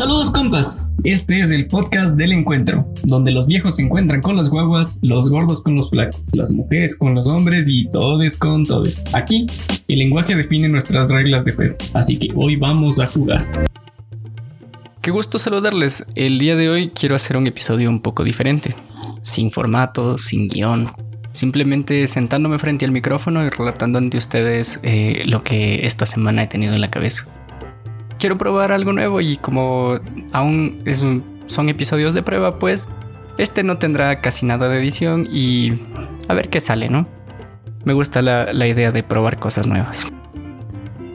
Saludos compas, este es el podcast del encuentro, donde los viejos se encuentran con los guaguas, los gordos con los flacos, las mujeres con los hombres y todes con todes. Aquí, el lenguaje define nuestras reglas de juego, así que hoy vamos a jugar. Qué gusto saludarles. El día de hoy quiero hacer un episodio un poco diferente, sin formato, sin guion, simplemente sentándome frente al micrófono y relatando ante ustedes eh, lo que esta semana he tenido en la cabeza quiero probar algo nuevo y como aún son episodios de prueba, pues este no tendrá casi nada de edición y a ver qué sale, ¿no? Me gusta la, la idea de probar cosas nuevas.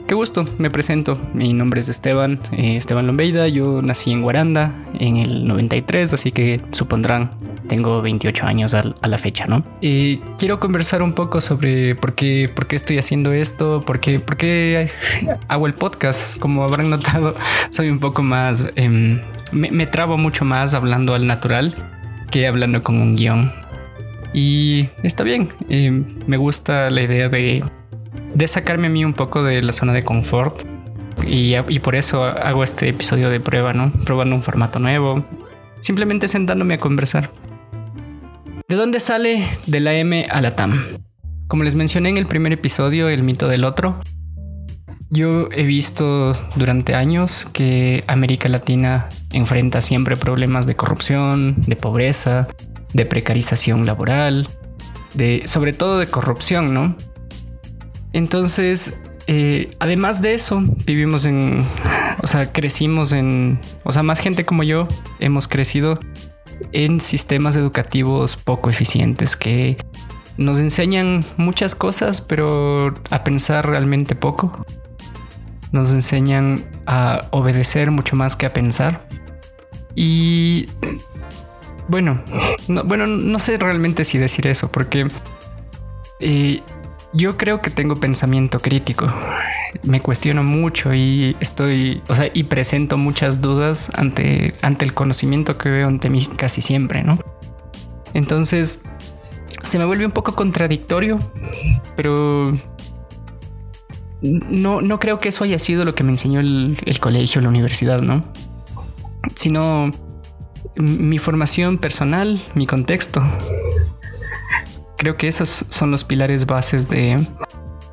Qué gusto, me presento. Mi nombre es Esteban, eh, Esteban Lombeida. Yo nací en Guaranda en el 93, así que supondrán tengo 28 años a, la fecha, ¿no? Y quiero conversar un poco sobre por qué, por qué estoy haciendo esto, por qué, por qué hago el podcast. Como habrán notado, soy un poco más... Em, me, trabo mucho más hablando al natural que hablando con un guion. Y está bien, em, me gusta la idea de de sacarme a mí un poco de la zona de confort. Y, y, por eso hago este episodio de prueba, ¿no? Probando un formato nuevo. Simplemente sentándome a conversar. ¿De dónde sale de la M a la TAM? Como les mencioné en el primer episodio, El mito del otro, yo he visto durante años que América Latina enfrenta siempre problemas de corrupción, de pobreza, de precarización laboral, de sobre todo de corrupción, ¿no? Entonces, eh, además de eso, vivimos en, o sea, crecimos en, o sea, más gente como yo hemos crecido en sistemas educativos poco eficientes que nos enseñan muchas cosas, pero a pensar realmente poco. Nos enseñan a obedecer mucho más que a pensar. Y bueno, no, bueno, no sé realmente si decir eso, porque eh, yo creo que tengo pensamiento crítico. Me cuestiono mucho y estoy, o sea, y presento muchas dudas ante, ante el conocimiento que veo ante mí casi siempre, ¿no? Entonces, se me vuelve un poco contradictorio, pero no, no creo que eso haya sido lo que me enseñó el, el colegio, la universidad, ¿no? Sino mi formación personal, mi contexto, creo que esos son los pilares bases de,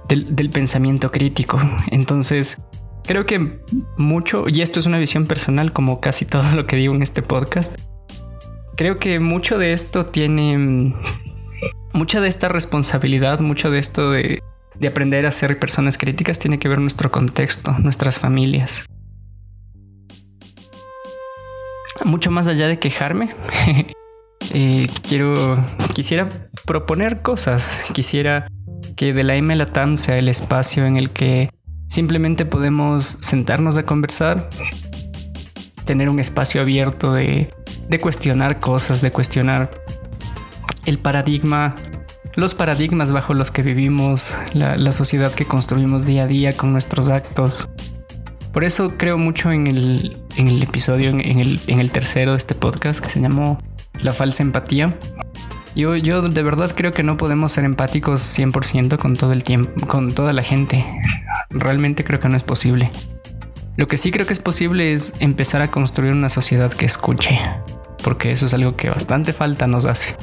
del, pensamiento crítico. Entonces, creo que mucho, y esto es una visión personal como casi todo lo que digo en este podcast, creo que mucho de esto tiene, mucha de esta responsabilidad, mucho de esto de, de aprender a ser personas críticas tiene que ver nuestro contexto, nuestras familias. Mucho más allá de quejarme, Eh, quiero, quisiera proponer cosas, quisiera que de la M la TAM sea el espacio en el que simplemente podemos sentarnos a conversar, tener un espacio abierto de, cuestionar cosas, de cuestionar el paradigma, los paradigmas bajo los que vivimos, la, sociedad que construimos día a día con nuestros actos. Por eso creo mucho en el, episodio, en, el, en el tercero de este podcast que se llamó la falsa empatía. Yo, yo de verdad creo que no podemos ser empáticos 100% con todo el tiempo, con toda la gente. Realmente creo que no es posible. Lo que sí creo que es posible es empezar a construir una sociedad que escuche, porque eso es algo que bastante falta nos hace.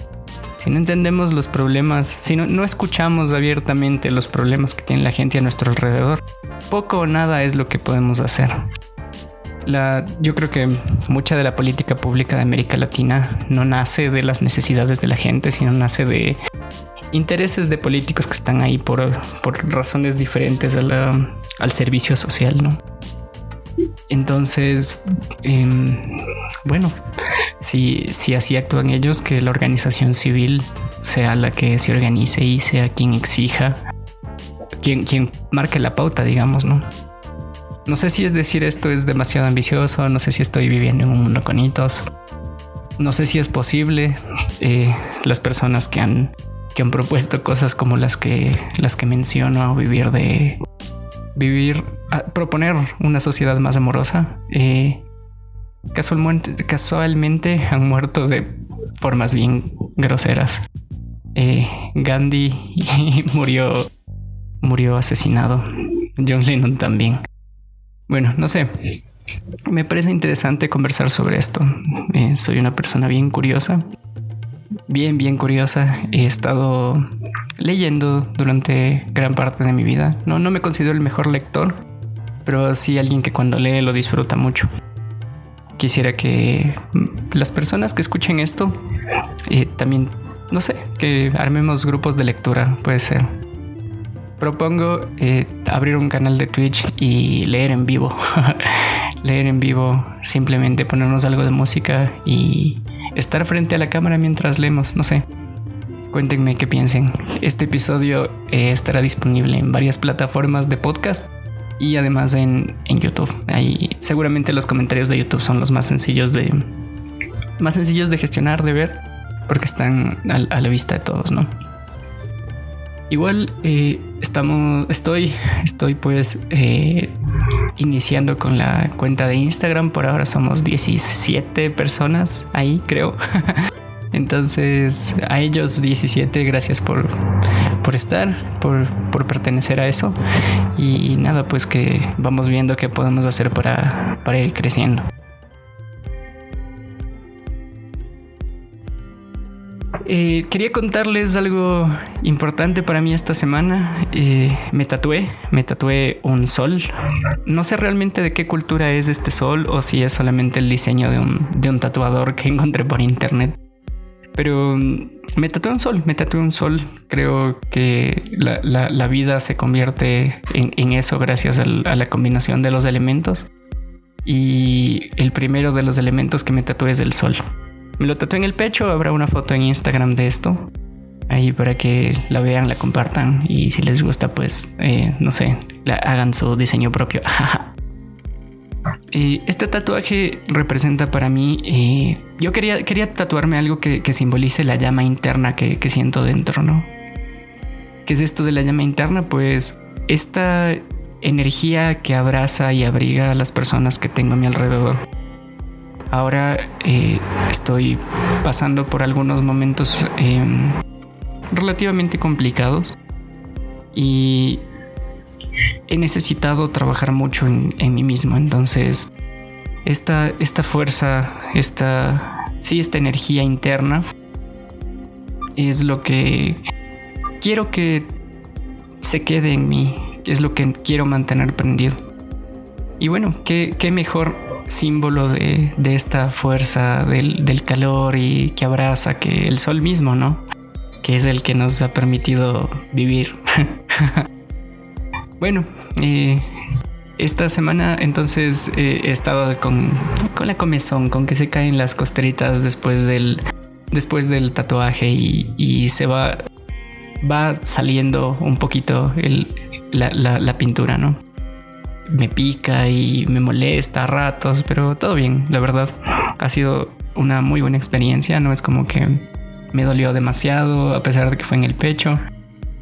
Si no entendemos los problemas, si no, no escuchamos abiertamente los problemas que tiene la gente a nuestro alrededor, poco o nada es lo que podemos hacer yo creo que mucha de la política pública de América Latina no nace de las necesidades de la gente, sino nace de intereses de políticos que están ahí por, razones diferentes al servicio social, ¿no? Entonces, em, bueno, si, si así actúan ellos, que la organización civil sea la que se organice y sea quien exija, quien, quien marque la pauta, digamos, ¿no? No sé si es decir esto es demasiado ambicioso, no sé si estoy viviendo en un mundo con hitos, no sé si es posible. Eh, las personas que han, que han propuesto cosas como las que, las que menciono, vivir de vivir, proponer una sociedad más amorosa, eh, casualmente, casualmente han muerto de formas bien groseras. Eh, Gandhi murió, murió asesinado. John Lennon también. Bueno, no sé. me parece interesante conversar sobre esto. Eh, soy una persona bien curiosa. Bien, bien curiosa. He estado leyendo durante gran parte de mi vida. No, no me considero el mejor lector, pero sí alguien que cuando lee lo disfruta mucho. Quisiera que las personas que escuchen esto eh, también, no sé, que armemos grupos de lectura, puede ser. Propongo eh, abrir un canal de Twitch y leer en vivo. leer en vivo, simplemente ponernos algo de música y estar frente a la cámara mientras leemos, no sé. Cuéntenme qué piensen. Este episodio eh, estará disponible en varias plataformas de podcast y además en, YouTube. Ahí seguramente los comentarios de YouTube son los más sencillos de más sencillos de gestionar, de ver, porque están a, la vista de todos, ¿no? Igual eh, estamos, estoy, estoy pues eh, iniciando con la cuenta de Instagram. Por ahora somos 17 personas ahí, creo. Entonces, a ellos 17, gracias por, por estar, por, por, pertenecer a eso. Y nada, pues que vamos viendo qué podemos hacer para, para ir creciendo. Eh, quería contarles algo importante para mí esta semana. Eh, me tatué, me tatué un sol. No sé realmente de qué cultura es este sol o si es solamente el diseño de un, de un tatuador que encontré por internet. Pero mm, me tatué un sol, me tatué un sol. Creo que la, vida se convierte en, eso gracias a la combinación de los elementos. Y el primero de los elementos que me tatué es el sol. Me lo tatué en el pecho, habrá una foto en Instagram de esto. Ahí para que la vean, la compartan y si les gusta, pues, eh, no sé, hagan su diseño propio. este tatuaje representa para mí, eh, yo quería, quería tatuarme algo que, simbolice la llama interna que, que, siento dentro, ¿no? ¿Qué es esto de la llama interna? Pues esta energía que abraza y abriga a las personas que tengo a mi alrededor Ahora eh, estoy pasando por algunos momentos em, relativamente complicados y he necesitado trabajar mucho en, mí mismo. Entonces, esta, esta fuerza, esta, sí, esta energía interna es lo que quiero que se quede en mí, es lo que quiero mantener prendido. Y bueno, qué, qué mejor símbolo de, esta fuerza del, calor y que abraza que el sol mismo, ¿no? Que es el que nos ha permitido vivir. bueno, eh, esta semana entonces eh, he estado con, la comezón, con que se caen las costeritas después del, después del tatuaje y, se va, va saliendo un poquito la pintura, ¿no? Me pica y me molesta a ratos, pero todo bien, la verdad. Ha sido una muy buena experiencia, no es como que me dolió demasiado a pesar de que fue en el pecho.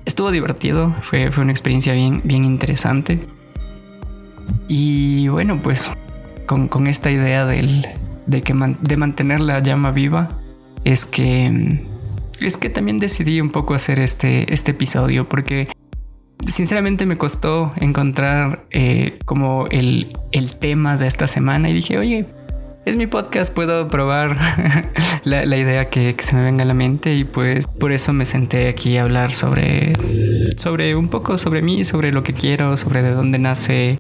Estuvo divertido, fue, fue una experiencia bien, bien interesante. Y bueno, pues con, esta idea del, de, que de mantener la llama viva, es que, es que también decidí un poco hacer este, este episodio porque sinceramente me costó encontrar eh, como el, tema de esta semana y dije, oye, es mi podcast, puedo probar la, idea que, se me venga a la mente y pues por eso me senté aquí a hablar sobre, sobre un poco sobre mí, sobre lo que quiero, sobre de dónde nace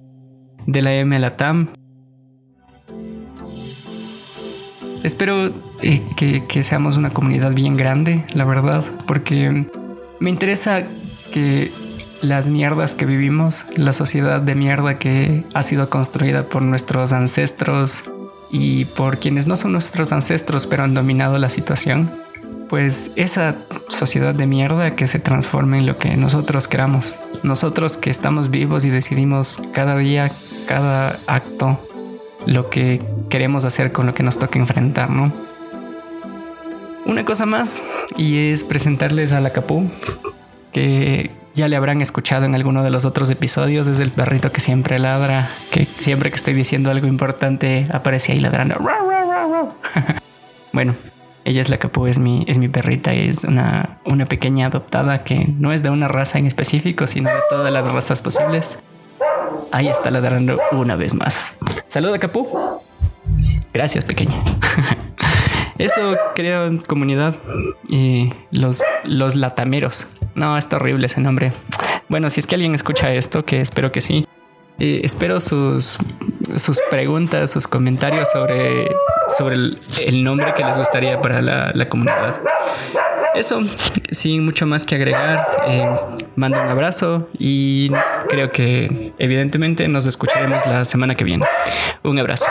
de la M a la TAM. Espero eh, que, que seamos una comunidad bien grande, la verdad, porque me interesa que las mierdas que vivimos, la sociedad de mierda que ha sido construida por nuestros ancestros y por quienes no son nuestros ancestros pero han dominado la situación, pues esa sociedad de mierda que se transforme en lo que nosotros queramos. Nosotros que estamos vivos y decidimos cada día, cada acto, lo que queremos hacer con lo que nos toca enfrentar, ¿no? Una cosa más y es presentarles a la que ya le habrán escuchado en alguno de los otros episodios. Es el perrito que siempre ladra, que siempre que estoy diciendo algo importante aparece ahí ladrando. bueno, ella es la Capú, es mi, es mi perrita es una, una pequeña adoptada que no es de una raza en específico, sino de todas las razas posibles. Ahí está ladrando una vez más. Saluda, Capú. Gracias, pequeña. Eso creo comunidad. Y los, los latameros. No, está horrible ese nombre. Bueno, si es que alguien escucha esto, que espero que sí. Eh, espero sus, sus preguntas, sus comentarios sobre, sobre el, nombre que les gustaría para la, la comunidad. Eso, sin mucho más que agregar, eh, mando un abrazo y creo que evidentemente nos escucharemos la semana que viene. Un abrazo.